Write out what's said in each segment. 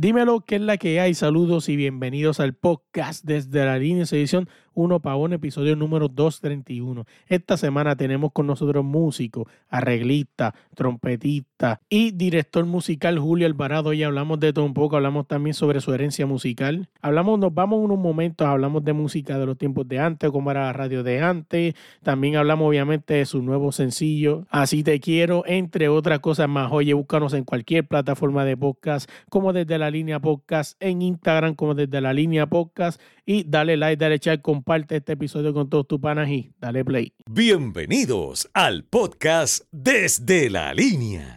Dímelo qué es la que hay. Saludos y bienvenidos al podcast desde la línea de edición 1 para 1, episodio número 231. Esta semana tenemos con nosotros músico, arreglista, trompetista y director musical Julio Alvarado. Y hablamos de todo un poco, hablamos también sobre su herencia musical. Hablamos, nos vamos unos momentos, hablamos de música de los tiempos de antes, cómo era la radio de antes. También hablamos obviamente de su nuevo sencillo, Así te quiero, entre otras cosas más. Oye, búscanos en cualquier plataforma de podcast, como desde la línea podcast, en Instagram, como desde la línea podcast. Y dale like, dale chat, comparte este episodio con todos tus panas y dale play. Bienvenidos al podcast Desde la Línea.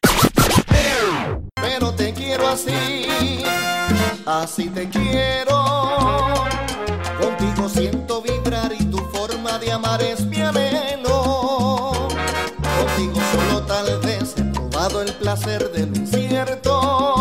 Pero te quiero así, así te quiero. Contigo siento vibrar y tu forma de amar es mi anhelo. Contigo solo tal vez he probado el placer del incierto.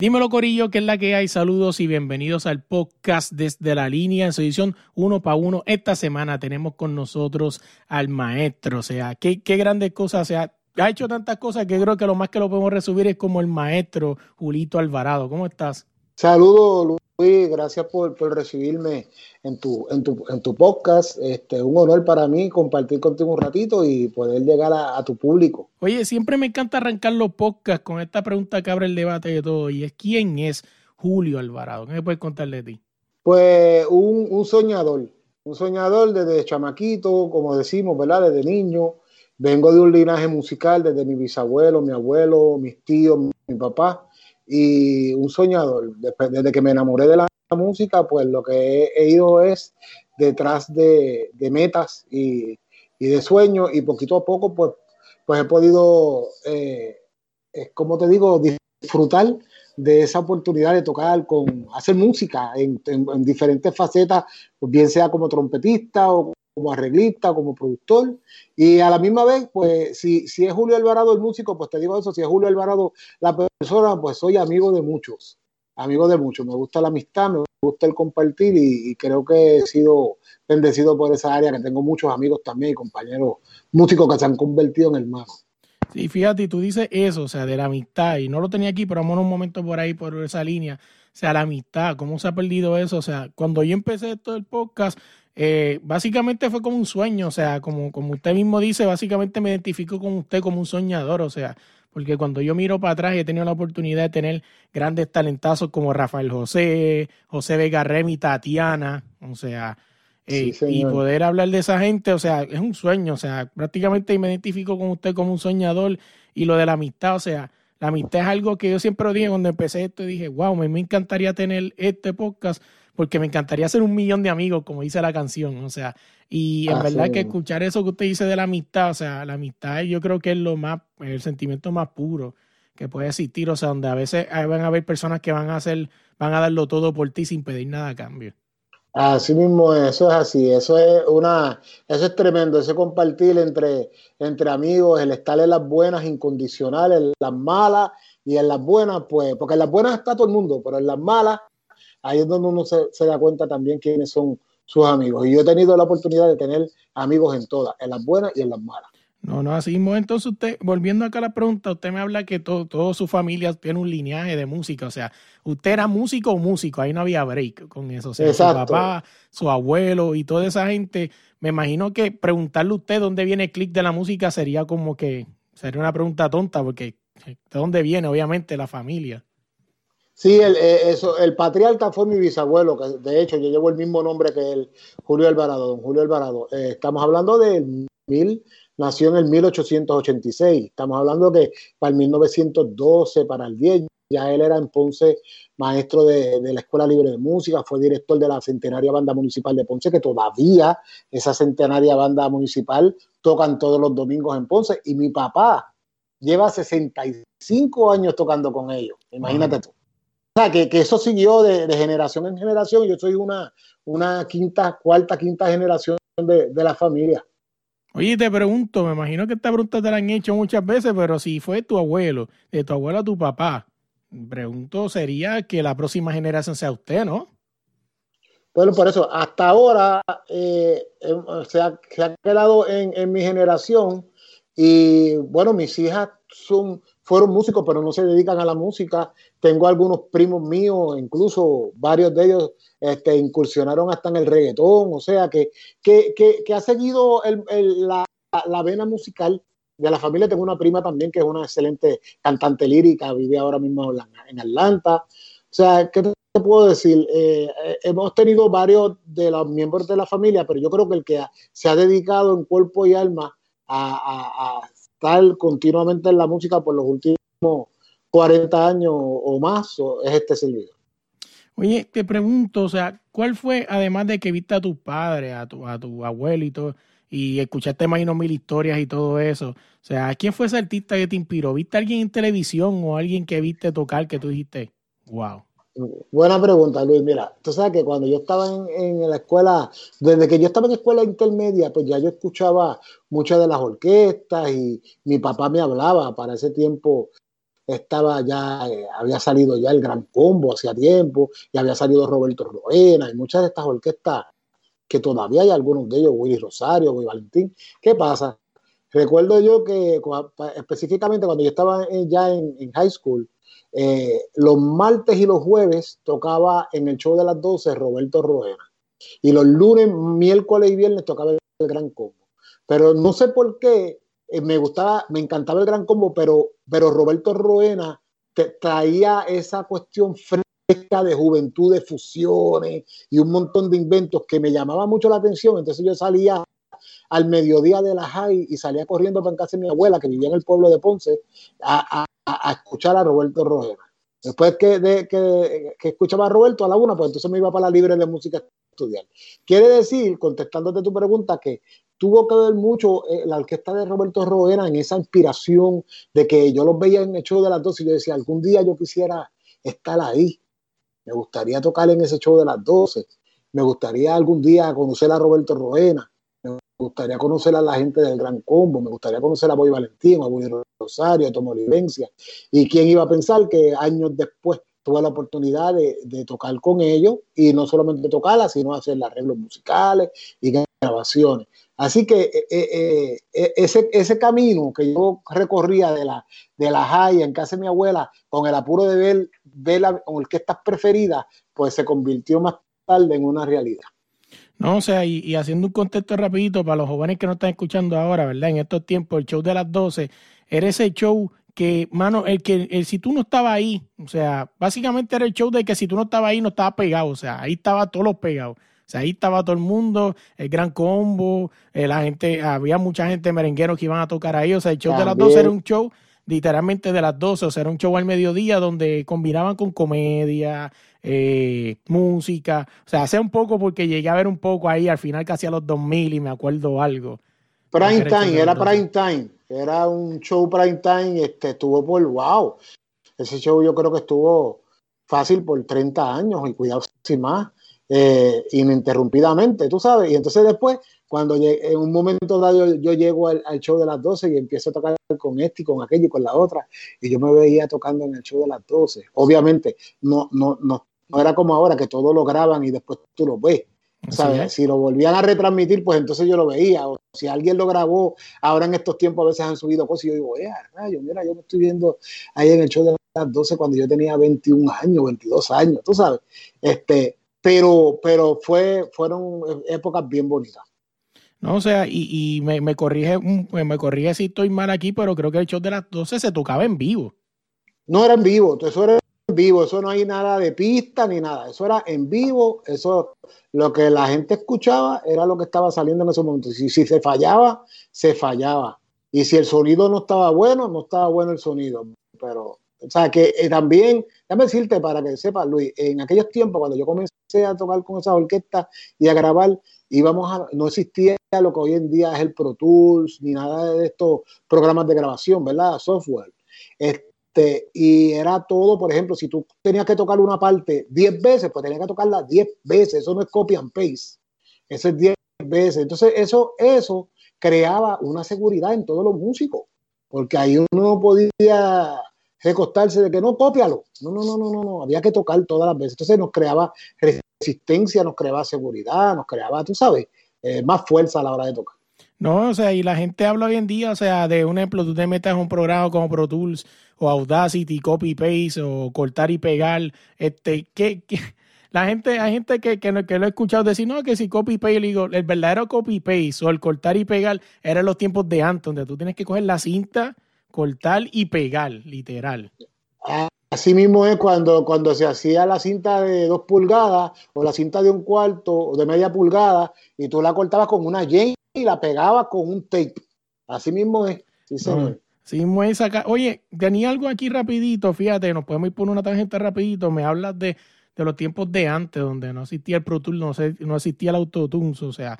Dímelo Corillo, que es la que hay. Saludos y bienvenidos al podcast desde la línea en su edición uno para uno. Esta semana tenemos con nosotros al maestro. O sea, qué, qué grandes cosas. O sea, ha hecho tantas cosas que creo que lo más que lo podemos resumir es como el maestro Julito Alvarado. ¿Cómo estás? Saludos, Luis, gracias por, por recibirme en tu, en, tu, en tu podcast. Este, un honor para mí compartir contigo un ratito y poder llegar a, a tu público. Oye, siempre me encanta arrancar los podcasts con esta pregunta que abre el debate de todo. Y es, ¿quién es Julio Alvarado? ¿Qué me puedes contar de ti? Pues un, un soñador, un soñador desde chamaquito, como decimos, ¿verdad? Desde niño. Vengo de un linaje musical desde mi bisabuelo, mi abuelo, mis tíos, mi, mi papá. Y un soñador. Desde, que me enamoré de la música, pues lo que he, ido es detrás de, de metas y, y, de sueños. Y poquito a poco, pues, pues he podido, eh, como te digo, disfrutar de esa oportunidad de tocar con hacer música en diferentes facetas, pues bien sea como trompetista o como arreglista, como productor, y a la misma vez, pues si, si es Julio Alvarado el músico, pues te digo eso, si es Julio Alvarado la persona, pues soy amigo de muchos, amigo de muchos, me gusta la amistad, me gusta el compartir y, creo que he sido bendecido por esa área, que tengo muchos amigos también y compañeros músicos que se han convertido en hermanos. Sí, fíjate, tú dices eso, o sea, de la amistad, y no lo tenía aquí, pero vamos un momento por ahí, por esa línea, o sea, la amistad, cómo se ha perdido eso, o sea, cuando yo empecé todo el podcast, eh, básicamente fue como un sueño, o sea, como, como usted mismo dice, básicamente me identifico con usted como un soñador, o sea, porque cuando yo miro para atrás he tenido la oportunidad de tener grandes talentazos como Rafael José, José Vega Remy, Tatiana, o sea, eh, Sí, y poder hablar de esa gente, o sea, es un sueño, o sea, prácticamente me identifico con usted como un soñador y lo de la amistad, o sea, la amistad es algo que yo siempre dije cuando empecé esto, dije, wow, me, me encantaría tener este podcast porque me encantaría hacer un millón de amigos, como dice la canción, o sea, y en Así verdad que mismo. escuchar eso que usted dice de la amistad, o sea, la amistad yo creo que es lo más, el sentimiento más puro que puede existir, o sea, donde a veces van a haber personas que van a hacer, van a darlo todo por ti sin pedir nada a cambio. Así mismo, eso es así, eso es una, eso es tremendo, ese compartir entre, entre amigos, el estar en las buenas incondicionales, en las malas y en las buenas, pues, porque en las buenas está todo el mundo, pero en las malas, ahí es donde uno se, se da cuenta también quiénes son sus amigos. Y yo he tenido la oportunidad de tener amigos en todas, en las buenas y en las malas. No, no, así mismo. Entonces, usted, volviendo acá a la pregunta, usted me habla que todo, toda su familia tiene un lineaje de música. O sea, usted era músico o músico, ahí no había break con eso. O sea, su papá, su abuelo y toda esa gente, me imagino que preguntarle a usted dónde viene el click de la música sería como que, sería una pregunta tonta, porque ¿de dónde viene? Obviamente, la familia. Sí, el, eh, eso, el patriarca fue mi bisabuelo, que de hecho yo llevo el mismo nombre que el Julio Alvarado, don Julio Alvarado. Eh, estamos hablando del mil, nació en el 1886, estamos hablando que para el 1912, para el 10, ya él era en Ponce maestro de, de la Escuela Libre de Música, fue director de la Centenaria Banda Municipal de Ponce, que todavía esa Centenaria Banda Municipal tocan todos los domingos en Ponce, y mi papá lleva 65 años tocando con ellos, imagínate tú. O sea, que, que eso siguió de, de, generación en generación. Yo soy una, una quinta, cuarta, quinta generación de, de, la familia. Oye, te pregunto, me imagino que esta pregunta te la han hecho muchas veces, pero si fue tu abuelo, de tu abuelo a tu papá, pregunto, sería que la próxima generación sea usted, ¿no? Bueno, por eso, hasta ahora eh, eh, se, ha, se, ha, quedado en, en mi generación y bueno, mis hijas son, fueron músicos, pero no se dedican a la música. Tengo algunos primos míos, incluso varios de ellos este, incursionaron hasta en el reggaetón, o sea, que, que, que, ha seguido la, la, vena musical de la familia. Tengo una prima también que es una excelente cantante lírica, vive ahora mismo en Atlanta. O sea, ¿qué te puedo decir? Eh, eh, hemos tenido varios de los miembros de la familia, pero yo creo que el que se ha dedicado en cuerpo y alma a, a estar continuamente en la música por los últimos 40 años o más es este servidor. Oye, te pregunto, o sea, ¿cuál fue, además de que viste a tu padre, a tu, a tu abuelito, y escuchaste más de mil historias y todo eso, o sea, ¿quién fue ese artista que te inspiró? ¿Viste a alguien en televisión o alguien que viste tocar que tú dijiste, wow? Buena pregunta, Luis. Mira, tú sabes que cuando yo estaba en, la escuela, desde que yo estaba en escuela intermedia, pues ya yo escuchaba muchas de las orquestas y mi papá me hablaba. Para ese tiempo estaba ya, eh, había salido ya el Gran Combo hacía tiempo y había salido Roberto Roena y muchas de estas orquestas que todavía hay algunos de ellos, Willy Rosario, Willy Valentín. ¿Qué pasa? Recuerdo yo que específicamente cuando yo estaba ya en high school, eh, los martes y los jueves tocaba en el show de las 12 Roberto Roena. Y los lunes, miércoles y viernes tocaba el, Gran Combo. Pero no sé por qué eh, me gustaba, me encantaba el Gran Combo, pero, pero Roberto Roena traía esa cuestión fresca de juventud, de fusiones y un montón de inventos que me llamaba mucho la atención. Entonces yo salía al mediodía de la high y salía corriendo para casa de mi abuela que vivía en el pueblo de Ponce a, a, escuchar a Roberto Rojera. Después que, de, que, que, escuchaba a Roberto a la una, pues entonces me iba para la libre de música a estudiar. Quiere decir, contestándote tu pregunta, que tuvo que ver mucho eh, la orquesta de Roberto Rojera en esa inspiración de que yo los veía en el show de las 12 y yo decía, algún día yo quisiera estar ahí. Me gustaría tocar en ese show de las 12. Me gustaría algún día conocer a Roberto Roena gustaría conocer a la gente del Gran Combo, me gustaría conocer a Boy Valentín, a Boy Rosario, a Tomo Olivencia. Y quién iba a pensar que años después tuve la oportunidad de, tocar con ellos y no solamente tocarla, sino hacer arreglos musicales y grabaciones. Así que eh, eh, eh, ese, ese camino que yo recorría de la, de la high en casa de mi abuela, con el apuro de ver, ver las orquestas preferidas, pues se convirtió más tarde en una realidad. No, o sea, y, haciendo un contexto rapidito para los jóvenes que no están escuchando ahora, ¿verdad? En estos tiempos, el show de las 12 era ese show que, mano, el que el, si tú no estabas ahí, o sea, básicamente era el show de que si tú no estabas ahí, no estabas pegado, o sea, ahí estaba todos los pegados. O sea, ahí estaba todo el mundo, el gran combo, eh, la gente, había mucha gente merenguero que iban a tocar ahí. O sea, el show de las 12 era un show literalmente de las 12, o sea, era un show al mediodía donde combinaban con comedia, eh, música, o sea, hace un poco porque llegué a ver un poco ahí al final casi a los 2000 y me acuerdo algo. Prime Time, era Prime Time, era un show Prime Time, este, estuvo por, wow, ese show yo creo que estuvo fácil por 30 años y cuidado sin más, eh, ininterrumpidamente, tú sabes, y entonces después cuando en un momento dado yo, llego al, show de las 12 y empiezo a tocar con este y con aquello y con la otra, y yo me veía tocando en el show de las 12. Obviamente, no, no, no, no era como ahora que todo lo graban y después tú lo ves. ¿sabes? Si lo volvían a retransmitir, pues entonces yo lo veía. O si alguien lo grabó, ahora en estos tiempos a veces han subido cosas y yo digo, eh, rayo, mira, yo me estoy viendo ahí en el show de las 12 cuando yo tenía 21 años, 22 años, tú sabes. Este, pero, pero fue, fueron épocas bien bonitas. No, o sea, y, y me, me, corrige, me corrige si estoy mal aquí, pero creo que el show de las 12 se tocaba en vivo. No era en vivo, eso era en vivo, eso no hay nada de pista ni nada, eso era en vivo, eso lo que la gente escuchaba era lo que estaba saliendo en ese momento. Si, si se fallaba, se fallaba. Y si el sonido no estaba bueno, no estaba bueno el sonido. Pero, o sea, que eh, también, déjame decirte para que sepas, Luis, en aquellos tiempos, cuando yo comencé a tocar con esa orquesta y a grabar, íbamos a, no existía lo que hoy en día es el Pro Tools, ni nada de estos programas de grabación, ¿verdad? Software. Este, y era todo, por ejemplo, si tú tenías que tocar una parte 10 veces, pues tenías que tocarla 10 veces. Eso no es copy and paste. Eso es 10 veces. Entonces, eso, eso creaba una seguridad en todos los músicos, porque ahí uno no podía recostarse de que no, cópialo. No, no, no, no, no. Había que tocar todas las veces. Entonces nos creaba nos creaba seguridad, nos creaba, tú sabes, eh, más fuerza a la hora de tocar. No, o sea, y la gente habla hoy en día, o sea, de un ejemplo, tú te metes en un programa como Pro Tools o Audacity, copy paste o cortar y pegar, este, ¿qué, la gente, hay gente que, que, que, lo he escuchado decir, no, que si copy paste, digo, el verdadero copy paste o el cortar y pegar eran los tiempos de antes, donde tú tienes que coger la cinta, cortar y pegar, literal. Así mismo es cuando, cuando se hacía la cinta de dos pulgadas o la cinta de un cuarto o de media pulgada y tú la cortabas con una Jane y la pegaba con un tape. Así mismo es. Sí, señor. Sí, muy saca. Oye, tenía algo aquí rapidito, fíjate, nos podemos ir por una tangente rapidito. Me hablas de, de los tiempos de antes, donde no existía el Pro Tools, no, no existía el Autotune. O sea,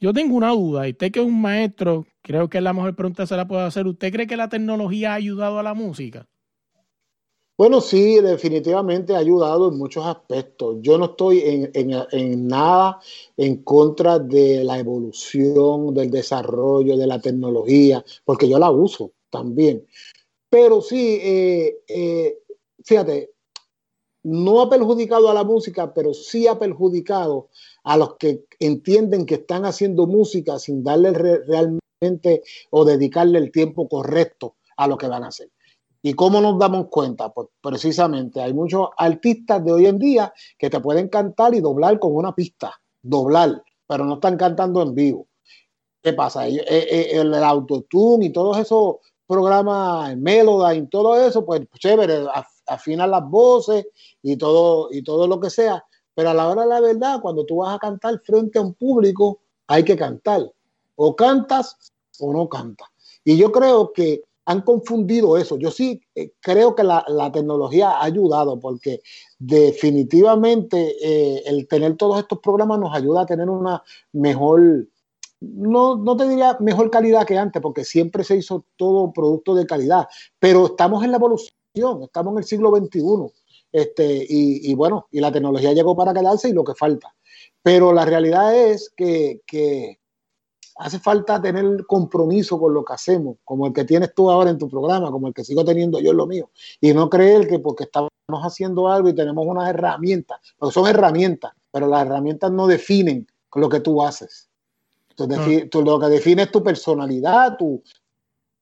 yo tengo una duda, y usted que es un maestro, creo que es la mejor pregunta se la puede hacer. ¿Usted cree que la tecnología ha ayudado a la música? Bueno, sí, definitivamente ha ayudado en muchos aspectos. Yo no estoy en, nada en contra de la evolución, del desarrollo, de la tecnología, porque yo la uso también. Pero sí, eh, eh, fíjate, no ha perjudicado a la música, pero sí ha perjudicado a los que entienden que están haciendo música sin darle realmente o dedicarle el tiempo correcto a lo que van a hacer. ¿Y cómo nos damos cuenta? Pues precisamente hay muchos artistas de hoy en día que te pueden cantar y doblar con una pista, doblar, pero no están cantando en vivo. ¿Qué pasa? Eh, eh, el, autotune y todos esos programas, y todo eso, pues chévere, afinan las voces y todo, y todo lo que sea. Pero a la hora de la verdad, cuando tú vas a cantar frente a un público, hay que cantar. O cantas o no cantas. Y yo creo que han confundido eso. Yo sí eh, creo que la, tecnología ha ayudado porque definitivamente eh, el tener todos estos programas nos ayuda a tener una mejor, no, no te diría mejor calidad que antes, porque siempre se hizo todo producto de calidad, pero estamos en la evolución, estamos en el siglo XXI. Este, y, bueno, y la tecnología llegó para quedarse y lo que falta. Pero la realidad es que, que hace falta tener compromiso con lo que hacemos, como el que tienes tú ahora en tu programa, como el que sigo teniendo yo en lo mío, y no creer que porque estamos haciendo algo y tenemos unas herramientas, porque son herramientas, pero las herramientas no definen lo que tú haces. Entonces, tú, lo que define es tu personalidad, tu,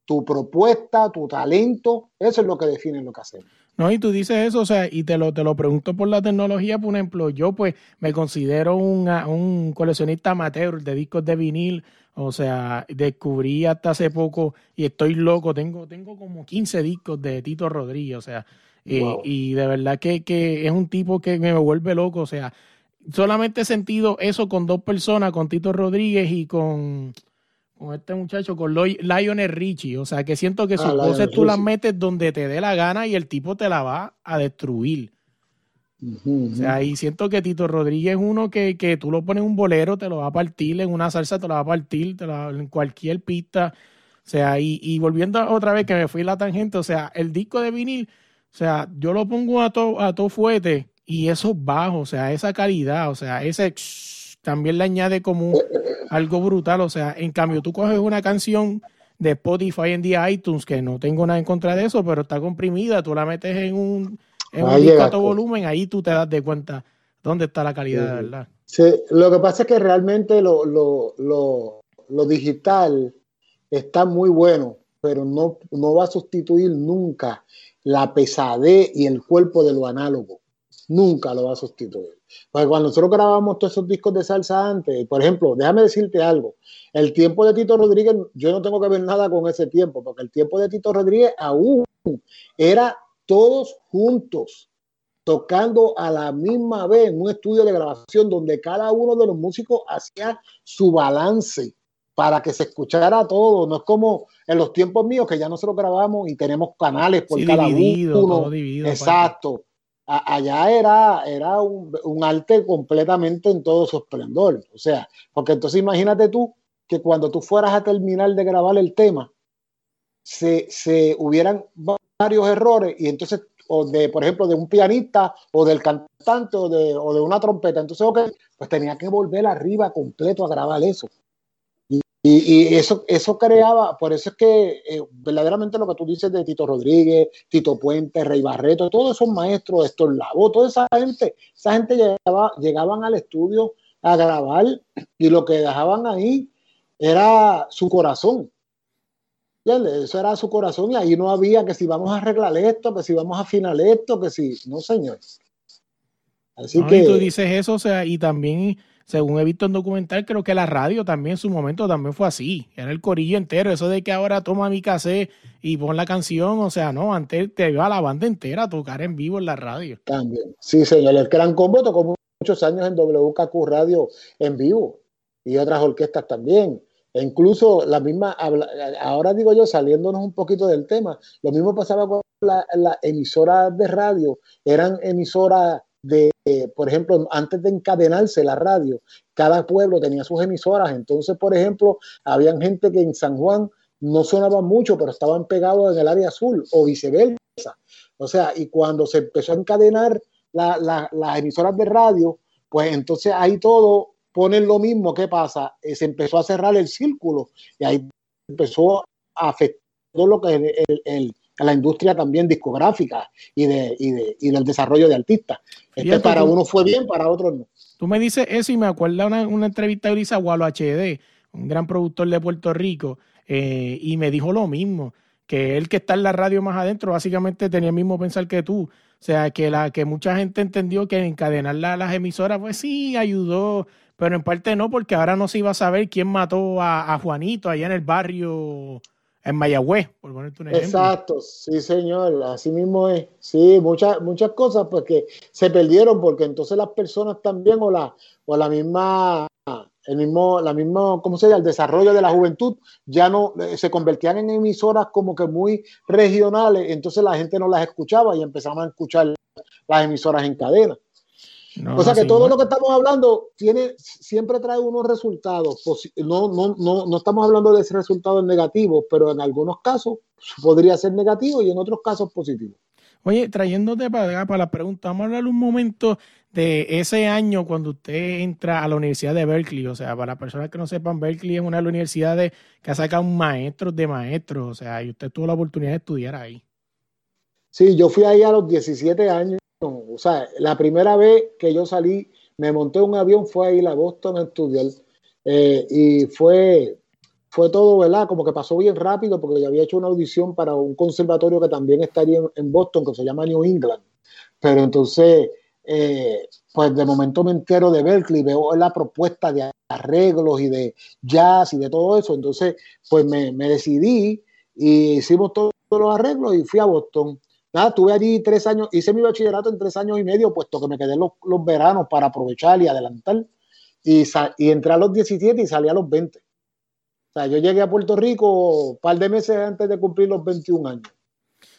tu propuesta, tu talento, eso es lo que define lo que hacemos. No, y tú dices eso, o sea, y te lo, te lo pregunto por la tecnología, por ejemplo, yo pues me considero un coleccionista amateur de discos de vinil, o sea, descubrí hasta hace poco y estoy loco, tengo, tengo como 15 discos de Tito Rodríguez, o sea, eh, y de verdad que, que es un tipo que me vuelve loco, o sea, solamente he sentido eso con dos personas, con Tito Rodríguez y con con este muchacho, con Lionel Richie. O sea, que siento que sus ah, voces tú las metes donde te dé la gana y el tipo te la va a destruir. O sea, y siento que Tito Rodríguez es uno que, que, tú lo pones en un bolero, te lo va a partir, en una salsa te lo va a partir, te en cualquier pista. O sea, y, y volviendo otra vez que me fui la tangente, o sea, el disco de vinil, o sea, yo lo pongo a todo a todo fuete y eso bajo, o sea, esa calidad, o sea, ese también le añade como algo brutal. O sea, en cambio, tú coges una canción de Spotify en día iTunes, que no tengo nada en contra de eso, pero está comprimida, tú la metes en un, en un disco a todo volumen, ahí tú te das de cuenta dónde está la calidad, de verdad. Sí, lo que pasa es que realmente lo, lo, lo, lo digital está muy bueno, pero no, no va a sustituir nunca la pesadez y el cuerpo de lo análogo. Nunca lo va a sustituir. Porque cuando nosotros grabamos todos esos discos de salsa antes, por ejemplo, déjame decirte algo, el tiempo de Tito Rodríguez, yo no tengo que ver nada con ese tiempo, porque el tiempo de Tito Rodríguez aún era todos juntos, tocando a la misma vez en un estudio de grabación donde cada uno de los músicos hacía su balance para que se escuchara todo. No es como en los tiempos míos que ya nosotros grabamos y tenemos canales por cada uno. Exacto allá era, era un, arte completamente en todo su esplendor. O sea, porque entonces imagínate tú que cuando tú fueras a terminar de grabar el tema, se, se hubieran varios errores y entonces, o de, por ejemplo, de un pianista o del cantante o de, o de una trompeta, entonces, ok, pues tenía que volver arriba completo a grabar eso. Y, eso, eso creaba, por eso es que eh, verdaderamente lo que tú dices de Tito Rodríguez, Tito Puente, Rey Barreto, todos esos maestros, Estor Lavo, toda esa gente, esa gente llegaba, llegaban al estudio a grabar y lo que dejaban ahí era su corazón. Eso era su corazón y ahí no había que si vamos a arreglar esto, que si vamos a afinar esto, que si, no señor. Así que... Y tú dices eso, o sea, y también, según he visto en documental, creo que la radio también en su momento también fue así. Era el corillo entero, eso de que ahora toma mi cassette y pon la canción, o sea, no, antes te iba a la banda entera a tocar en vivo en la radio. También, sí señor, el Gran Combo tocó muchos años en WKQ Radio en vivo y otras orquestas también. E incluso la misma, ahora digo yo, saliéndonos un poquito del tema, lo mismo pasaba con las la emisoras de radio, eran emisoras de, por ejemplo, antes de encadenarse la radio, cada pueblo tenía sus emisoras, entonces, por ejemplo, habían gente que en San Juan no sonaban mucho, pero estaban pegados en el área azul, o viceversa. O sea, y cuando se empezó a encadenar las emisoras de radio, pues entonces ahí todo ponen lo mismo, ¿qué pasa? Eh, se empezó a cerrar el círculo y ahí empezó a afectar lo que es la industria también discográfica y, de, y, de, y del desarrollo de artistas. Este para uno fue bien, para otros no. Tú me dices eso y me acuerdo una, una entrevista de Luisa Gualo HD, un gran productor de Puerto Rico, eh, y me dijo lo mismo, que él que está en la radio más adentro básicamente tenía el mismo pensar que tú. O sea, que, la, que mucha gente entendió que encadenar las emisoras, pues sí, ayudó pero en parte no, porque ahora no se iba a saber quién mató a, Juanito allá en el barrio, en Mayagüez, por ponerte un ejemplo. Exacto, sí, señor, así mismo es. Sí, muchas, muchas cosas pues que se perdieron porque entonces las personas también o la, o la misma el mismo, la misma, ¿cómo se llama? El desarrollo de la juventud ya no eh, se convertían en emisoras como que muy regionales, entonces la gente no las escuchaba y empezaban a escuchar las emisoras en cadena o sea que todo lo que estamos hablando tiene, siempre trae unos resultados. No, no, no, no estamos hablando de resultados negativos, pero en algunos casos podría ser negativo y en otros casos positivo. Oye, trayéndote para, para la pregunta, vamos a hablar un momento de ese año cuando usted entra a la Universidad de Berkeley. O sea, para las personas que no sepan, Berkeley es una de las universidades que ha sacado maestros de maestros. O sea, y usted tuvo la oportunidad de estudiar ahí. Sí, yo fui ahí a los 17 años o sea, la primera vez que yo salí, me monté un avión, fue a ir a Boston a estudiar. Eh, y fue, fue todo, ¿verdad? Como que pasó bien rápido porque yo había hecho una audición para un conservatorio que también estaría en, Boston, que se llama New England. Pero entonces, eh, pues de momento me entero de Berkeley, veo la propuesta de arreglos y de jazz y de todo eso. Entonces, pues me, me decidí y hicimos todos los arreglos y fui a Boston. Nada, estuve allí tres años, hice mi bachillerato en tres años y medio, puesto que me quedé los, los veranos para aprovechar y adelantar. Y, y entré a los 17 y salí a los 20. O sea, yo llegué a Puerto Rico un par de meses antes de cumplir los 21 años.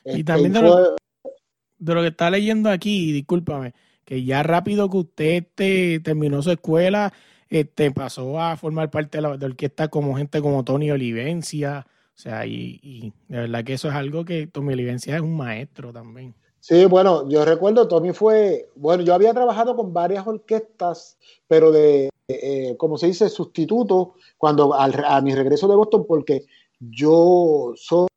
Y este, también de, lo, que está leyendo aquí, discúlpame, que ya rápido que usted este, terminó su escuela, este, pasó a formar parte de la de orquesta como gente como Tony Olivencia, o sea, y, de verdad que eso es algo que Tommy Olivencia es un maestro también. Sí, bueno, yo recuerdo, Tommy fue, bueno, yo había trabajado con varias orquestas, pero de, eh, como se dice, sustituto, cuando a mi regreso de Boston, porque yo soy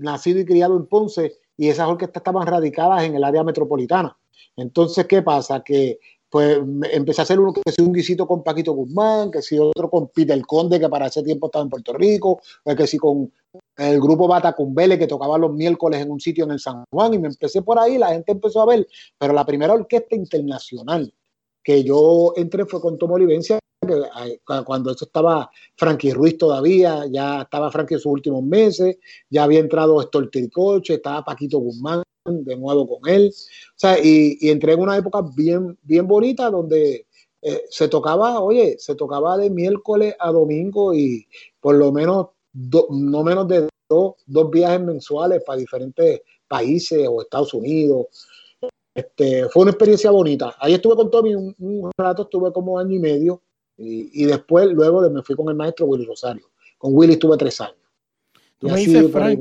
nacido y criado en Ponce y esas orquestas estaban radicadas en el área metropolitana. Entonces, ¿qué pasa? Que pues empecé a hacer uno que si un guisito con Paquito Guzmán, que si otro con Peter Conde, que para ese tiempo estaba en Puerto Rico, que si con el grupo Batacumbele, que tocaba los miércoles en un sitio en el San Juan, y me empecé por ahí, la gente empezó a ver, pero la primera orquesta internacional que yo entré fue con Tomo Olivencia, que cuando eso estaba Frankie Ruiz todavía, ya estaba Frankie en sus últimos meses, ya había entrado Tricoche, estaba Paquito Guzmán de nuevo con él, o sea, y, entré en una época bien, bien bonita donde eh, se tocaba, oye, se tocaba de miércoles a domingo y por lo menos no menos de dos, dos viajes mensuales para diferentes países o Estados Unidos. Este, fue una experiencia bonita. Ahí estuve con Tommy un, rato, estuve como año y medio, y, después, luego me fui con el maestro Willy Rosario. Con Willy estuve tres años. Tú, me dices, Frank,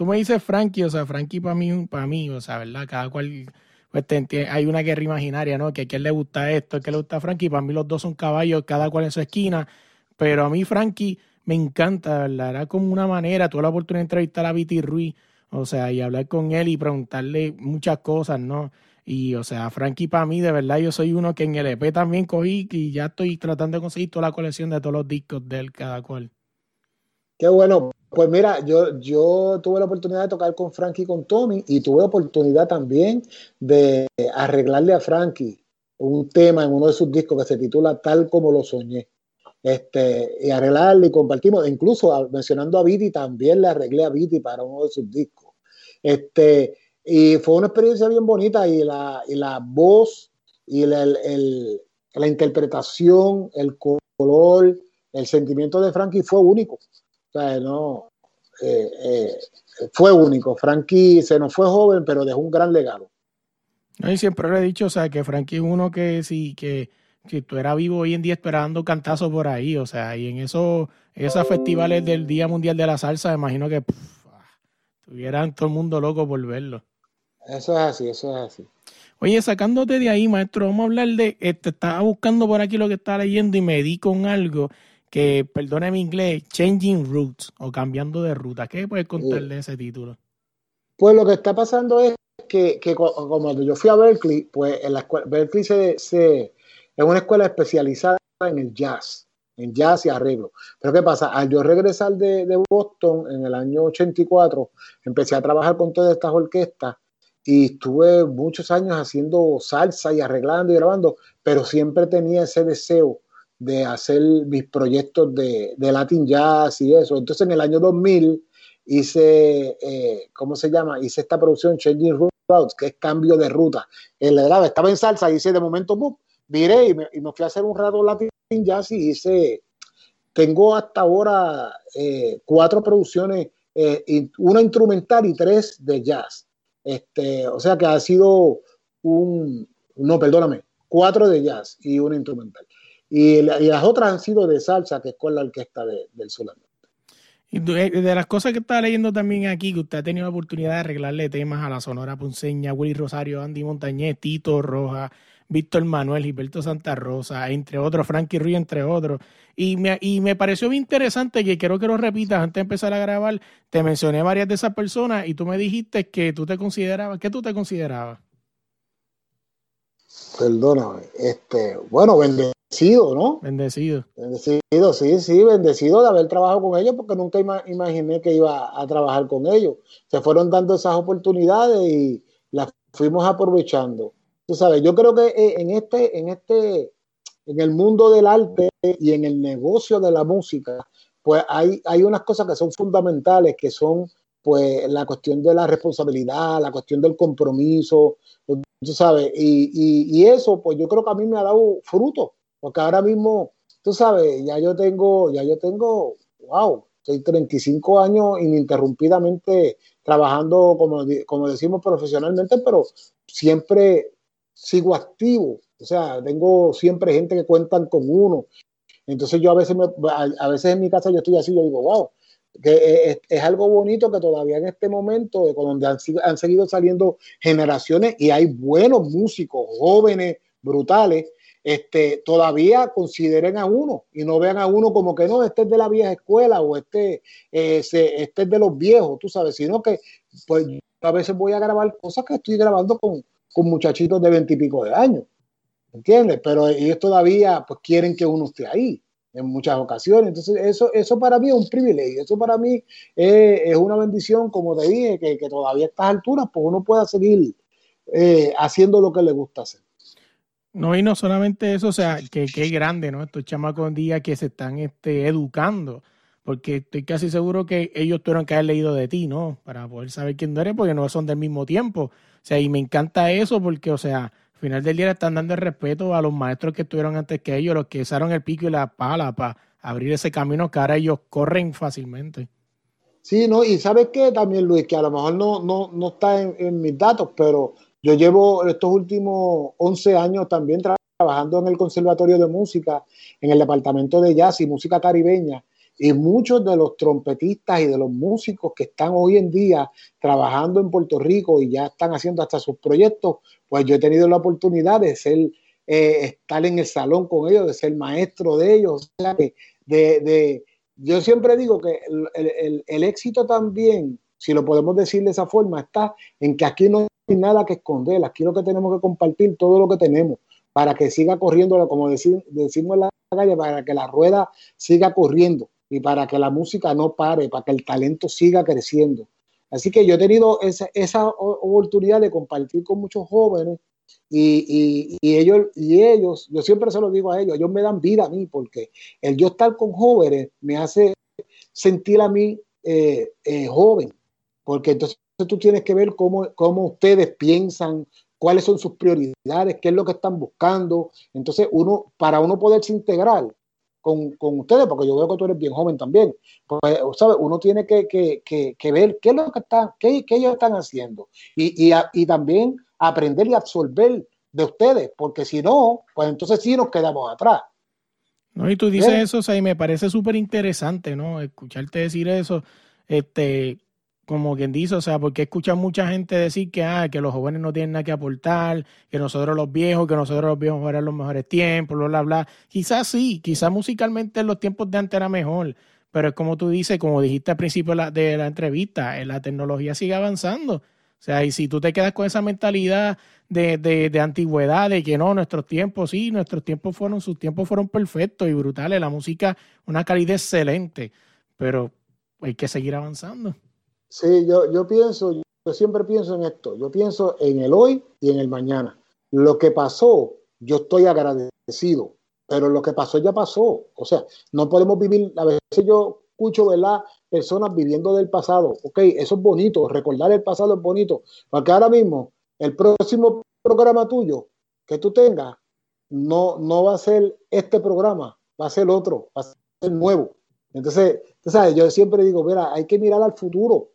tú me dices Frankie, o sea, Frankie para mí, para mí, o sea, ¿verdad? Cada cual, pues hay una guerra imaginaria, ¿no? Que a quién le gusta esto, a quién le gusta Frankie. Para mí los dos son caballos, cada cual en su esquina. Pero a mí Frankie me encanta, ¿verdad? Era como una manera, tuve la oportunidad de entrevistar a Viti Ruiz, o sea, y hablar con él y preguntarle muchas cosas, ¿no? Y, o sea, Frankie para mí, de verdad, yo soy uno que en el EP también cogí y ya estoy tratando de conseguir toda la colección de todos los discos de él, cada cual. Qué bueno. Pues mira, yo, yo tuve la oportunidad de tocar con Frankie y con Tommy y tuve la oportunidad también de arreglarle a Frankie un tema en uno de sus discos que se titula Tal como lo soñé. Este, y arreglarle y compartimos, incluso mencionando a Viti, también le arreglé a Viti para uno de sus discos. Este, y fue una experiencia bien bonita y la, y la voz y la, el, la interpretación, el color, el sentimiento de Frankie fue único. O sea, no, eh, eh, fue único. Frankie se nos fue joven, pero dejó un gran legado. y siempre le he dicho, o sea, que Frankie es uno que sí, que, que tú eras vivo hoy en día esperando cantazos por ahí, o sea, y en esos, esos festivales del Día Mundial de la Salsa, me imagino que tuvieran todo el mundo loco por verlo. Eso es así, eso es así. Oye, sacándote de ahí, maestro, vamos a hablar de, este, estaba buscando por aquí lo que estaba leyendo y me di con algo que, perdona mi inglés, Changing Routes o cambiando de ruta. ¿Qué puedes contar de ese título? Pues lo que está pasando es que, que como yo fui a Berkeley, pues en la escuela, Berkeley se, se, es una escuela especializada en el jazz, en jazz y arreglo. Pero ¿qué pasa? Al yo regresar de, de Boston en el año 84, empecé a trabajar con todas estas orquestas y estuve muchos años haciendo salsa y arreglando y grabando, pero siempre tenía ese deseo de hacer mis proyectos de, de Latin Jazz y eso. Entonces en el año 2000 hice, eh, ¿cómo se llama? Hice esta producción Changing Routes, que es cambio de ruta. El grave estaba en salsa, hice de momento, boom, viré y me, y me, fui a hacer un rato Latin Jazz y hice, tengo hasta ahora eh, cuatro producciones, eh, una instrumental y tres de jazz. Este, o sea que ha sido un, no, perdóname, cuatro de jazz y una instrumental. Y, y, las otras han sido de salsa, que es con la orquesta de, del. Y de las cosas que estaba leyendo también aquí, que usted ha tenido la oportunidad de arreglarle temas a la Sonora Ponceña, Willy Rosario, Andy Montañez, Tito Roja, Víctor Manuel, Gilberto Santa Rosa, entre otros, Frankie Ruiz, entre otros. Y me, y me pareció muy interesante que quiero que lo repitas antes de empezar a grabar. Te mencioné varias de esas personas y tú me dijiste que tú te considerabas, ¿qué tú te considerabas? Perdóname, este, bueno, bendecido, ¿no? Bendecido. Bendecido, sí, sí, bendecido de haber trabajado con ellos porque nunca ima imaginé que iba a trabajar con ellos. Se fueron dando esas oportunidades y las fuimos aprovechando. Tú sabes, yo creo que en este, en este, en el mundo del arte y en el negocio de la música, pues hay, hay unas cosas que son fundamentales, que son pues la cuestión de la responsabilidad, la cuestión del compromiso, tú sabes, y, y, eso, pues yo creo que a mí me ha dado fruto, porque ahora mismo, tú sabes, ya yo tengo, ya yo tengo, wow, soy 35 años ininterrumpidamente trabajando, como, como decimos, profesionalmente, pero siempre sigo activo, o sea, tengo siempre gente que cuentan con uno. Entonces yo a veces, me, a, veces en mi casa yo estoy así, yo digo, wow, que es, es, algo bonito que todavía en este momento, de donde han, han, seguido saliendo generaciones y hay buenos músicos, jóvenes, brutales, este, todavía consideren a uno y no vean a uno como que no, este es de la vieja escuela o este, eh, se, este es de los viejos, tú sabes, sino que pues a veces voy a grabar cosas que estoy grabando con, con muchachitos de veintipico de años, ¿entiendes? Pero ellos todavía pues quieren que uno esté ahí en muchas ocasiones. Entonces, eso, eso para mí es un privilegio, eso para mí es, es una bendición, como te dije, que, que, todavía a estas alturas pues uno pueda seguir eh, haciendo lo que le gusta hacer. No, y no solamente eso, o sea, que, es grande, ¿no? Estos chamacos día que se están este, educando, porque estoy casi seguro que ellos tuvieron que haber leído de ti, ¿no? Para poder saber quién eres, porque no son del mismo tiempo. O sea, y me encanta eso porque, o sea, final del día le están dando el respeto a los maestros que estuvieron antes que ellos, los que usaron el pico y la pala para abrir ese camino que ahora ellos corren fácilmente. Sí, no, y sabes qué también, Luis, que a lo mejor no, no, no está en, en mis datos, pero yo llevo estos últimos 11 años también trabajando en el Conservatorio de Música, en el Departamento de Jazz y Música Caribeña, y muchos de los trompetistas y de los músicos que están hoy en día trabajando en Puerto Rico y ya están haciendo hasta sus proyectos, pues yo he tenido la oportunidad de ser, eh, estar en el salón con ellos, de ser maestro de ellos, o sea, de, de, de, yo siempre digo que el, el, el éxito también, si lo podemos decir de esa forma, está en que aquí no hay nada que esconder, aquí lo que tenemos que compartir todo lo que tenemos para que siga corriendo, como decimos en la calle, para que la rueda siga corriendo. Y para que la música no pare, para que el talento siga creciendo. Así que yo he tenido esa, esa oportunidad de compartir con muchos jóvenes y, y, ellos, y ellos, yo siempre se lo digo a ellos, ellos me dan vida a mí porque el yo estar con jóvenes me hace sentir a mí eh, eh, joven, porque entonces tú tienes que ver cómo, cómo ustedes piensan, cuáles son sus prioridades, qué es lo que están buscando. Entonces, uno, para uno poderse integrar con, con ustedes, porque yo veo que tú eres bien joven también, pues, ¿sabes? uno tiene que, que, que, ver qué es lo que están, qué, qué ellos están haciendo y, y, y también aprender y absorber de ustedes, porque si no, pues entonces sí nos quedamos atrás. No, y tú dices eso, o sea, y me parece súper interesante, ¿no? Escucharte decir eso, este, como quien dice, o sea, porque escuchan mucha gente decir que, ah, que los jóvenes no tienen nada que aportar, que nosotros los viejos, que nosotros los viejos eran los mejores tiempos, bla, bla, bla. Quizás sí, quizás musicalmente en los tiempos de antes era mejor, pero es como tú dices, como dijiste al principio de la, de la entrevista, la tecnología sigue avanzando. O sea, y si tú te quedas con esa mentalidad de, de, de, antigüedad, de que no, nuestros tiempos, sí, nuestros tiempos fueron, sus tiempos fueron perfectos y brutales, la música, una calidad excelente, pero hay que seguir avanzando. Sí, yo, yo pienso, yo siempre pienso en esto, yo pienso en el hoy y en el mañana. Lo que pasó, yo estoy agradecido, pero lo que pasó ya pasó. O sea, no podemos vivir, a veces yo escucho, ¿verdad? Personas viviendo del pasado. Ok, eso es bonito, recordar el pasado es bonito, porque ahora mismo el próximo programa tuyo que tú tengas no, no va a ser este programa, va a ser otro, va a ser nuevo. Entonces, ¿sabes? yo siempre digo, mira, hay que mirar al futuro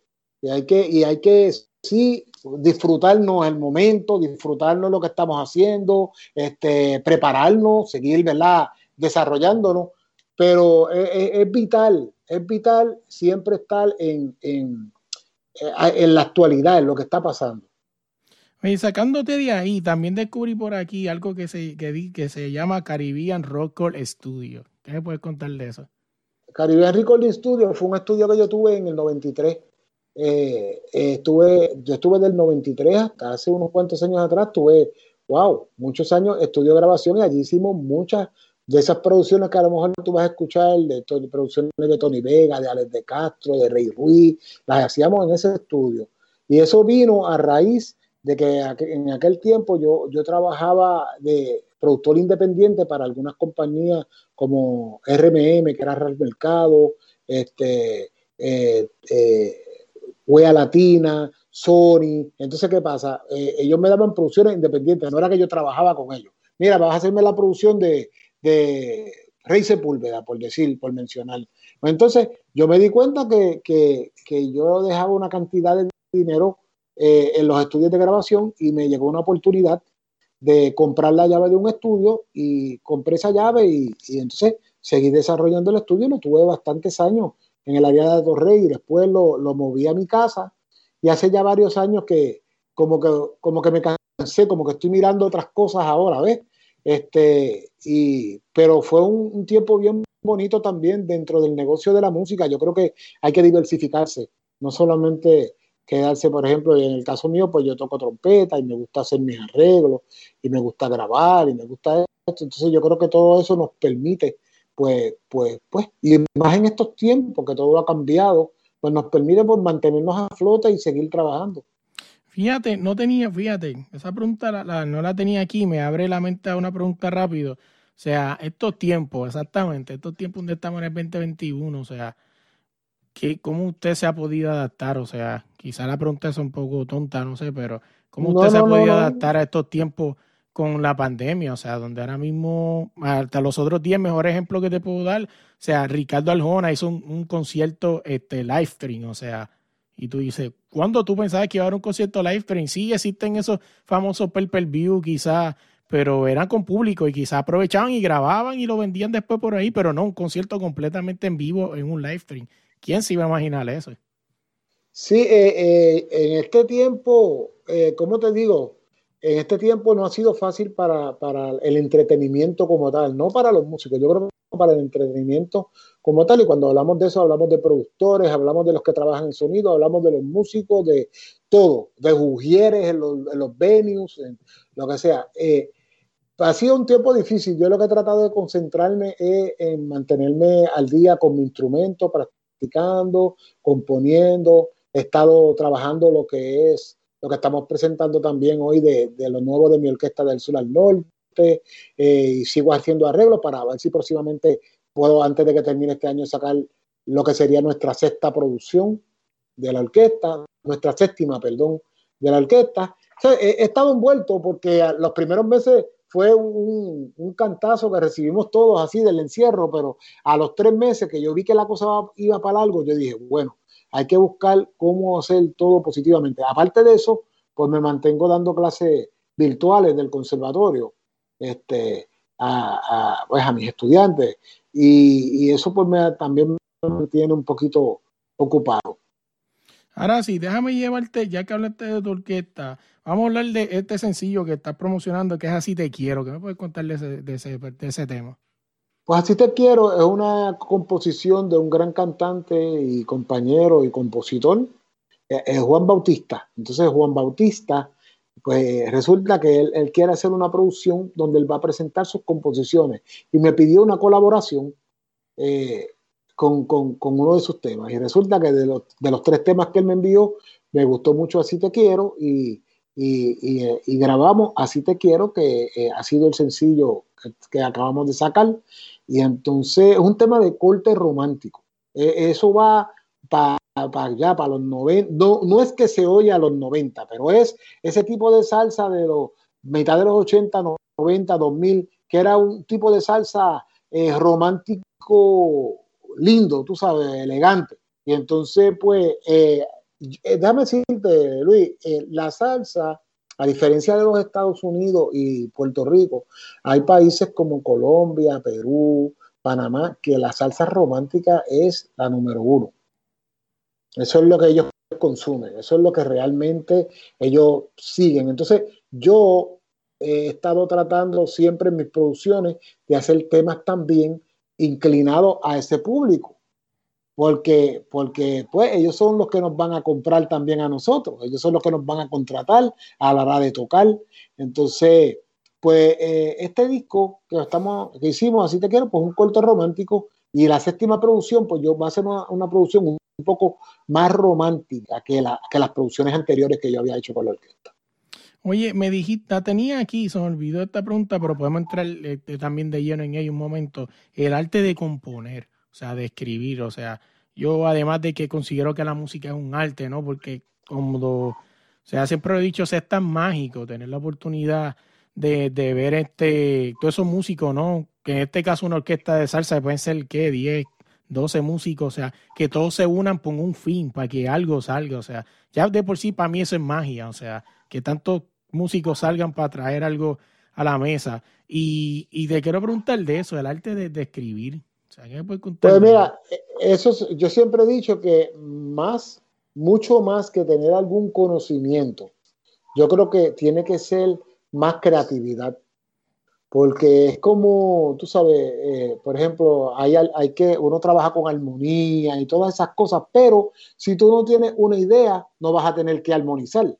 y hay que, y hay que sí disfrutarnos el momento, disfrutarnos lo que estamos haciendo, este, prepararnos, seguir, ¿verdad? Desarrollándonos, pero es, vital, es vital siempre estar en, en, eh, en, la actualidad, en lo que está pasando. Y sacándote de ahí, también descubrí por aquí algo que se, que, que se llama Caribbean Record Studio. ¿Qué me puedes contar de eso? Caribbean Record Studio fue un estudio que yo tuve en el 93. Eh, estuve, yo estuve del 93 hasta hace unos cuantos años atrás, tuve, wow, muchos años estudio de grabación y allí hicimos muchas de esas producciones que a lo mejor tú vas a escuchar, de, producciones de Tony Vega, de Alex de Castro, de Rey Ruiz, las hacíamos en ese estudio. Y eso vino a raíz de que en aquel tiempo yo, yo trabajaba de productor independiente para algunas compañías como RMM, que era Real Mercado, este, eh, eh, Wea Latina, Sony. Entonces, ¿qué pasa? Eh, ellos me daban producciones independientes, no era que yo trabajaba con ellos. Mira, vas a hacerme la producción de, de Rey Sepúlveda, por decir, por mencionar. Pues entonces, yo me di cuenta que, que, que yo dejaba una cantidad de dinero eh, en los estudios de grabación y me llegó una oportunidad de comprar la llave de un estudio y compré esa llave y, y entonces seguí desarrollando el estudio, lo tuve bastantes años en el área de Torrey y después lo, lo moví a mi casa y hace ya varios años que como que, como que me cansé, como que estoy mirando otras cosas ahora, ¿ves? Este, y, pero fue un, un, tiempo bien bonito también dentro del negocio de la música. Yo creo que hay que diversificarse, no solamente quedarse, por ejemplo, en el caso mío, pues yo toco trompeta y me gusta hacer mis arreglos y me gusta grabar y me gusta esto. Entonces yo creo que todo eso nos permite, pues, pues, pues, y más en estos tiempos que todo ha cambiado, pues nos permite pues, mantenernos a flote y seguir trabajando. Fíjate, no tenía, fíjate, esa pregunta la, no la tenía aquí, me abre la mente a una pregunta rápido. O sea, estos tiempos, exactamente, estos tiempos donde estamos en el 2021, o sea, ¿qué, ¿cómo usted se ha podido adaptar? O sea, quizá la pregunta es un poco tonta, no sé, pero ¿cómo usted se ha podido adaptar a estos tiempos con la pandemia? O sea, donde ahora mismo, hasta los otros 10 mejores ejemplos que te puedo dar, o sea, Ricardo Aljona hizo un, un concierto este, live stream, o sea, y tú dices, ¿cuándo tú pensabas que iba a haber un concierto live stream? Sí, existen esos famosos per per view, quizás, pero eran con público y quizás aprovechaban y grababan y lo vendían después por ahí, pero no, un concierto completamente en vivo en un live stream. ¿Quién se iba a imaginar eso? Sí, eh, eh, en este tiempo, eh, ¿cómo te digo? En este tiempo no ha sido fácil para, para, el entretenimiento como tal, no para los músicos, yo creo que para el entretenimiento como tal, y cuando hablamos de eso, hablamos de productores, hablamos de los que trabajan en sonido, hablamos de los músicos, de todo, de jugieres en los, en venues, en lo que sea. Eh, ha sido un tiempo difícil. Yo lo que he tratado de concentrarme es en mantenerme al día con mi instrumento, practicando, componiendo. He estado trabajando lo que es lo que estamos presentando también hoy de, lo nuevo de mi orquesta del sur al norte. Eh, y sigo haciendo arreglos para ver si próximamente puedo, antes de que termine este año, sacar lo que sería nuestra sexta producción de la orquesta, nuestra séptima, perdón, de la orquesta. he, estado envuelto porque los primeros meses fue un, cantazo que recibimos todos así del encierro, pero a los tres meses que yo vi que la cosa iba para algo, yo dije, bueno, hay que buscar cómo hacer todo positivamente. Aparte de eso, pues me mantengo dando clases virtuales del conservatorio este, a, pues a mis estudiantes y, eso pues me, también me tiene un poquito ocupado. Ahora sí, déjame llevarte, ya que hablaste de tu orquesta, vamos a hablar de este sencillo que estás promocionando, que es Así Te Quiero. ¿Qué me puedes contar ese, de ese, de ese tema? Pues Así Te Quiero es una composición de un gran cantante y compañero y compositor, eh, es Juan Bautista. Entonces Juan Bautista, pues resulta que él, él quiere hacer una producción donde él va a presentar sus composiciones y me pidió una colaboración. Eh, con, con, con, uno de sus temas. Y resulta que de los, de los, tres temas que él me envió, me gustó mucho Así Te Quiero y, y, y, grabamos Así Te Quiero, que eh, ha sido el sencillo que, que, acabamos de sacar. Y entonces es un tema de corte romántico. E, eso va para pa allá, para los 90. No, no es que se oye a los 90, pero es ese tipo de salsa de los mitad de los 80, 90, 2000, que era un tipo de salsa eh, romántico lindo, tú sabes, elegante. Y entonces, pues, eh, déjame decirte, Luis, eh, la salsa, a diferencia de los Estados Unidos y Puerto Rico, hay países como Colombia, Perú, Panamá, que la salsa romántica es la número uno. Eso es lo que ellos consumen, eso es lo que realmente ellos siguen. Entonces, yo he estado tratando siempre en mis producciones de hacer temas también inclinado a ese público. Porque, porque pues ellos son los que nos van a comprar también a nosotros, ellos son los que nos van a contratar a la hora de tocar. Entonces, pues eh, este disco que, estamos, que hicimos, así te quiero, pues un corto romántico y la séptima producción, pues yo va a ser una, una producción un, poco más romántica que, la, que las producciones anteriores que yo había hecho con la orquesta. Oye, me dijiste, tenía aquí, se me olvidó esta pregunta, pero podemos entrar este, también de lleno en ella un momento. El arte de componer, o sea, de escribir, o sea, yo además de que considero que la música es un arte, ¿no? Porque como, o sea, siempre lo he dicho, o es tan mágico tener la oportunidad de, de ver este, todos esos músicos, ¿no? Que en este caso una orquesta de salsa pueden ser, ¿qué? 10, 12 músicos, o sea, que todos se unan por un fin, para que algo salga, o sea, ya de por sí para mí eso es magia, o sea, que tanto músicos salgan para traer algo a la mesa. Y, y te quiero preguntar de eso, el arte de, de escribir. O sea, ¿qué me contar? Pues mira, eso yo siempre he dicho que más, mucho más que tener algún conocimiento, yo creo que tiene que ser más creatividad. Porque es como, tú sabes, eh, por ejemplo, hay, hay que, uno trabaja con armonía y todas esas cosas, pero si tú no tienes una idea, no vas a tener que armonizar.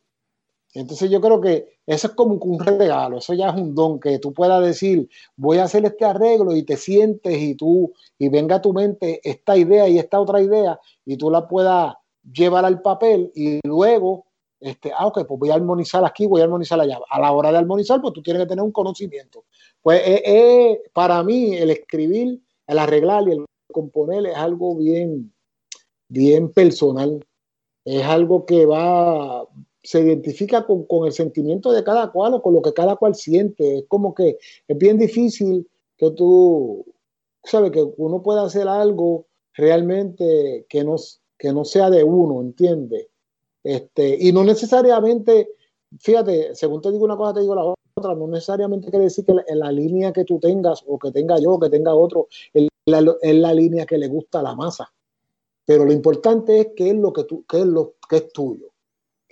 Entonces yo creo que eso es como un regalo, eso ya es un don que tú puedas decir, voy a hacer este arreglo y te sientes y tú, y venga a tu mente esta idea y esta otra idea y tú la puedas llevar al papel y luego, este, ah, ok, pues voy a armonizar aquí, voy a armonizar allá. A la hora de armonizar, pues tú tienes que tener un conocimiento. Pues eh, eh, para mí el escribir, el arreglar y el componer es algo bien, bien personal. Es algo que va, se identifica con, con, el sentimiento de cada cual o con lo que cada cual siente. Es como que es bien difícil que tú, sabes, que uno pueda hacer algo realmente que no, que no sea de uno, ¿entiendes? Este, y no necesariamente, fíjate, según te digo una cosa, te digo la otra, no necesariamente quiere decir que la, la línea que tú tengas o que tenga yo, que tenga otro, es la, es la línea que le gusta a la masa. Pero lo importante es qué es lo que, tú, qué es lo que es tuyo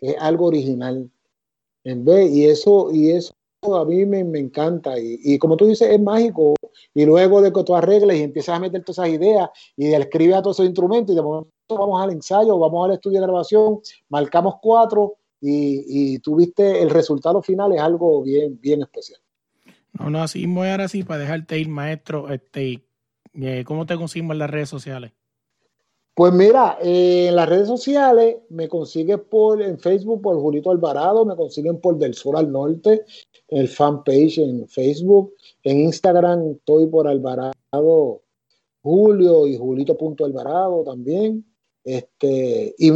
es algo original. En vez, y eso, y eso a mí me, me encanta. Y, y, como tú dices, es mágico. Y luego de que tú arregles y empiezas a meter todas esas ideas y escribes a todos esos instrumentos y de momento vamos al ensayo, vamos al estudio de grabación, marcamos cuatro y, y tú viste el resultado final es algo bien, bien especial. No, no, así voy ahora sí para dejarte ir, maestro. Este, eh, ¿Cómo te conseguimos en las redes sociales? Pues mira, eh, en las redes sociales me consigues por en Facebook por Julito Alvarado, me consiguen por Del Sur al Norte, en el fanpage en Facebook, en Instagram estoy por Alvarado Julio y Julito.alvarado también. Este, y,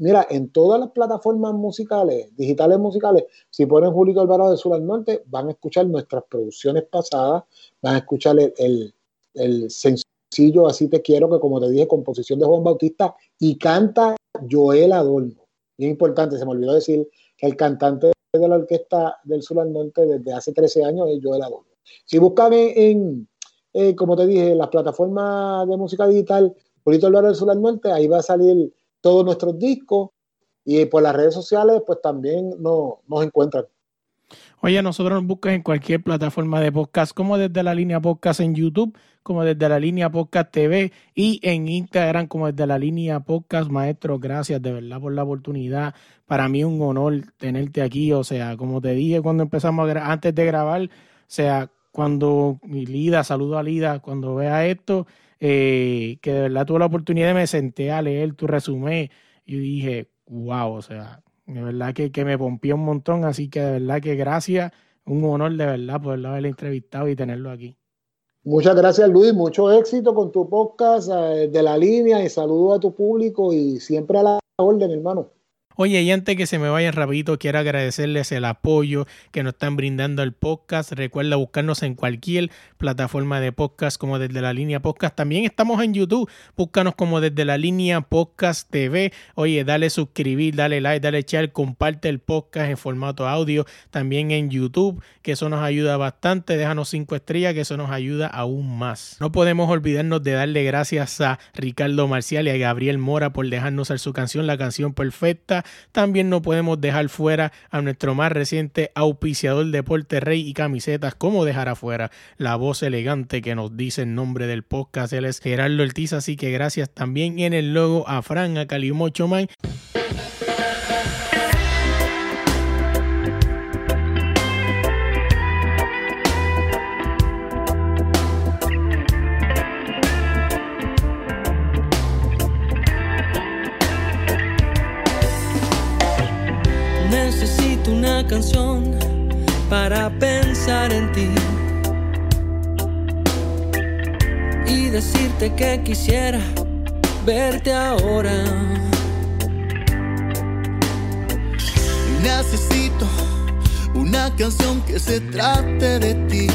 mira, en todas las plataformas musicales, digitales musicales, si ponen Julito Alvarado del Sur al Norte, van a escuchar nuestras producciones pasadas, van a escuchar el, el, el sencillo Así te quiero, que como te dije, composición de Juan Bautista y canta Joel Adorno. Es importante, se me olvidó decir que el cantante de la orquesta del Sur al Norte desde hace 13 años es Joel Adorno. Si buscan en, en eh, como te dije, las plataformas de música digital, Julito Alvarado del Sur al Norte, ahí va a salir todos nuestros discos y por las redes sociales, pues también no, nos encuentran. Oye, nosotros nos buscas en cualquier plataforma de podcast, como desde la línea podcast en YouTube, como desde la línea podcast TV y en Instagram, como desde la línea podcast. Maestro, gracias de verdad por la oportunidad. Para mí un honor tenerte aquí. O sea, como te dije cuando empezamos antes de grabar, o sea, cuando Lida, saludo a Lida, cuando vea esto, eh, que de verdad tuve la oportunidad, me senté a leer tu resumen y dije, wow, o sea, de verdad que, que me pompió un montón, así que de verdad que gracias, un honor de verdad poderlo haber entrevistado y tenerlo aquí. Muchas gracias Luis, mucho éxito con tu podcast eh, de la línea y saludo a tu público y siempre a la orden, hermano. Oye, y antes que se me vayan rapidito, quiero agradecerles el apoyo que nos están brindando al podcast. Recuerda buscarnos en cualquier plataforma de podcast como desde la línea podcast. También estamos en YouTube. Búscanos como desde la línea podcast TV. Oye, dale suscribir, dale like, dale share, comparte el podcast en formato audio. También en YouTube, que eso nos ayuda bastante. Déjanos cinco estrellas, que eso nos ayuda aún más. No podemos olvidarnos de darle gracias a Ricardo Marcial y a Gabriel Mora por dejarnos su canción, la canción perfecta. También no podemos dejar fuera a nuestro más reciente auspiciador Deporte Rey y camisetas, como dejar afuera la voz elegante que nos dice el nombre del podcast. Él es Gerardo Ortiz, así que gracias también en el logo a Fran, a Calimocho Man. Una canción para pensar en ti y decirte que quisiera verte ahora. Necesito una canción que se trate de ti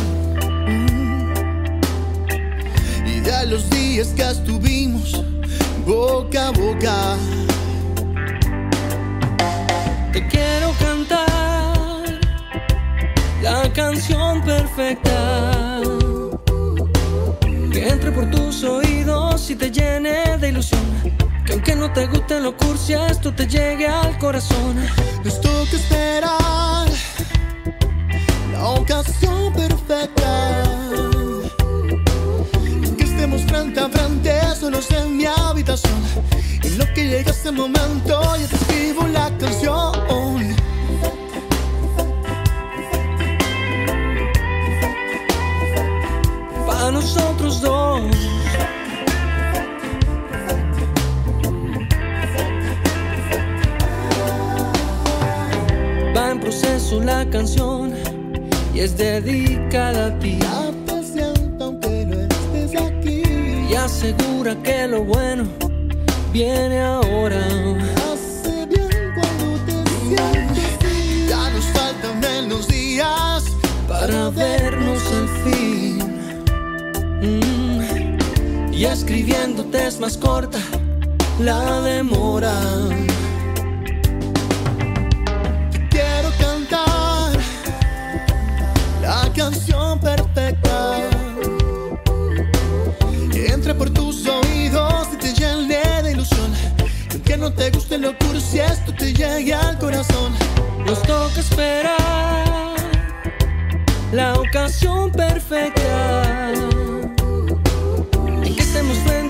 y de los días que estuvimos boca a boca. Te quiero cantar la canción perfecta. Que entre por tus oídos y te llene de ilusión. Que aunque no te guste lo cursi, esto te llegue al corazón. Nos toca esperar la ocasión perfecta. Que estemos frente a frente, solos en mi habitación. En lo que llega ese momento, yo te escribo la canción. Nosotros dos. Va en proceso la canción y es dedicada a ti. Apacienta aunque no estés aquí. Y asegura que lo bueno viene ahora. Hace bien cuando te sientes. Ya nos faltan menos días para vernos al fin. Mm, Y escribiéndote es más corta la demora. Quiero cantar la canción perfecta. Que entre por tus oídos y te llene de ilusión. Aunque no te guste lo cursi, esto te llegue al corazón. Nos toca esperar la ocasión perfecta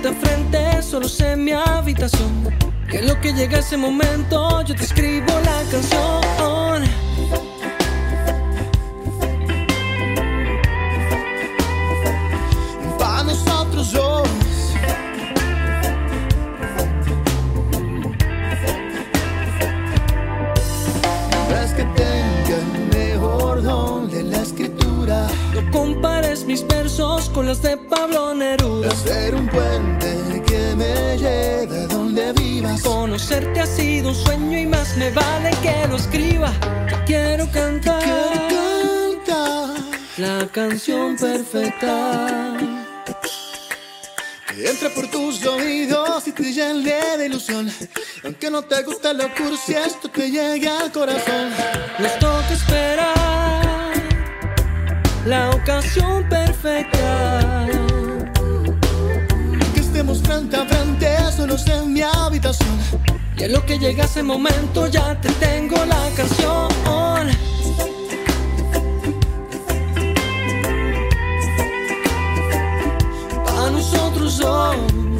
frente frente, solo sé mi habitación. Que en lo que llega ese momento, yo te escribo la canción. Para nosotros dos. Las que tengan mejor don de la escritura. No compares mis versos con las de Pablo Neruda. Hacer un buen Conocerte ha sido un sueño y más me vale que lo escriba. Te quiero cantar Quiero cantar. la canción perfecta. Que entre por tus oídos y te llene de ilusión. Aunque no te guste lo cursi, esto te llegue al corazón. Nos toca esperar la ocasión perfecta frente a frente, solo en mi habitación. Y en lo que llega ese momento ya te tengo la canción. Para nosotros dos.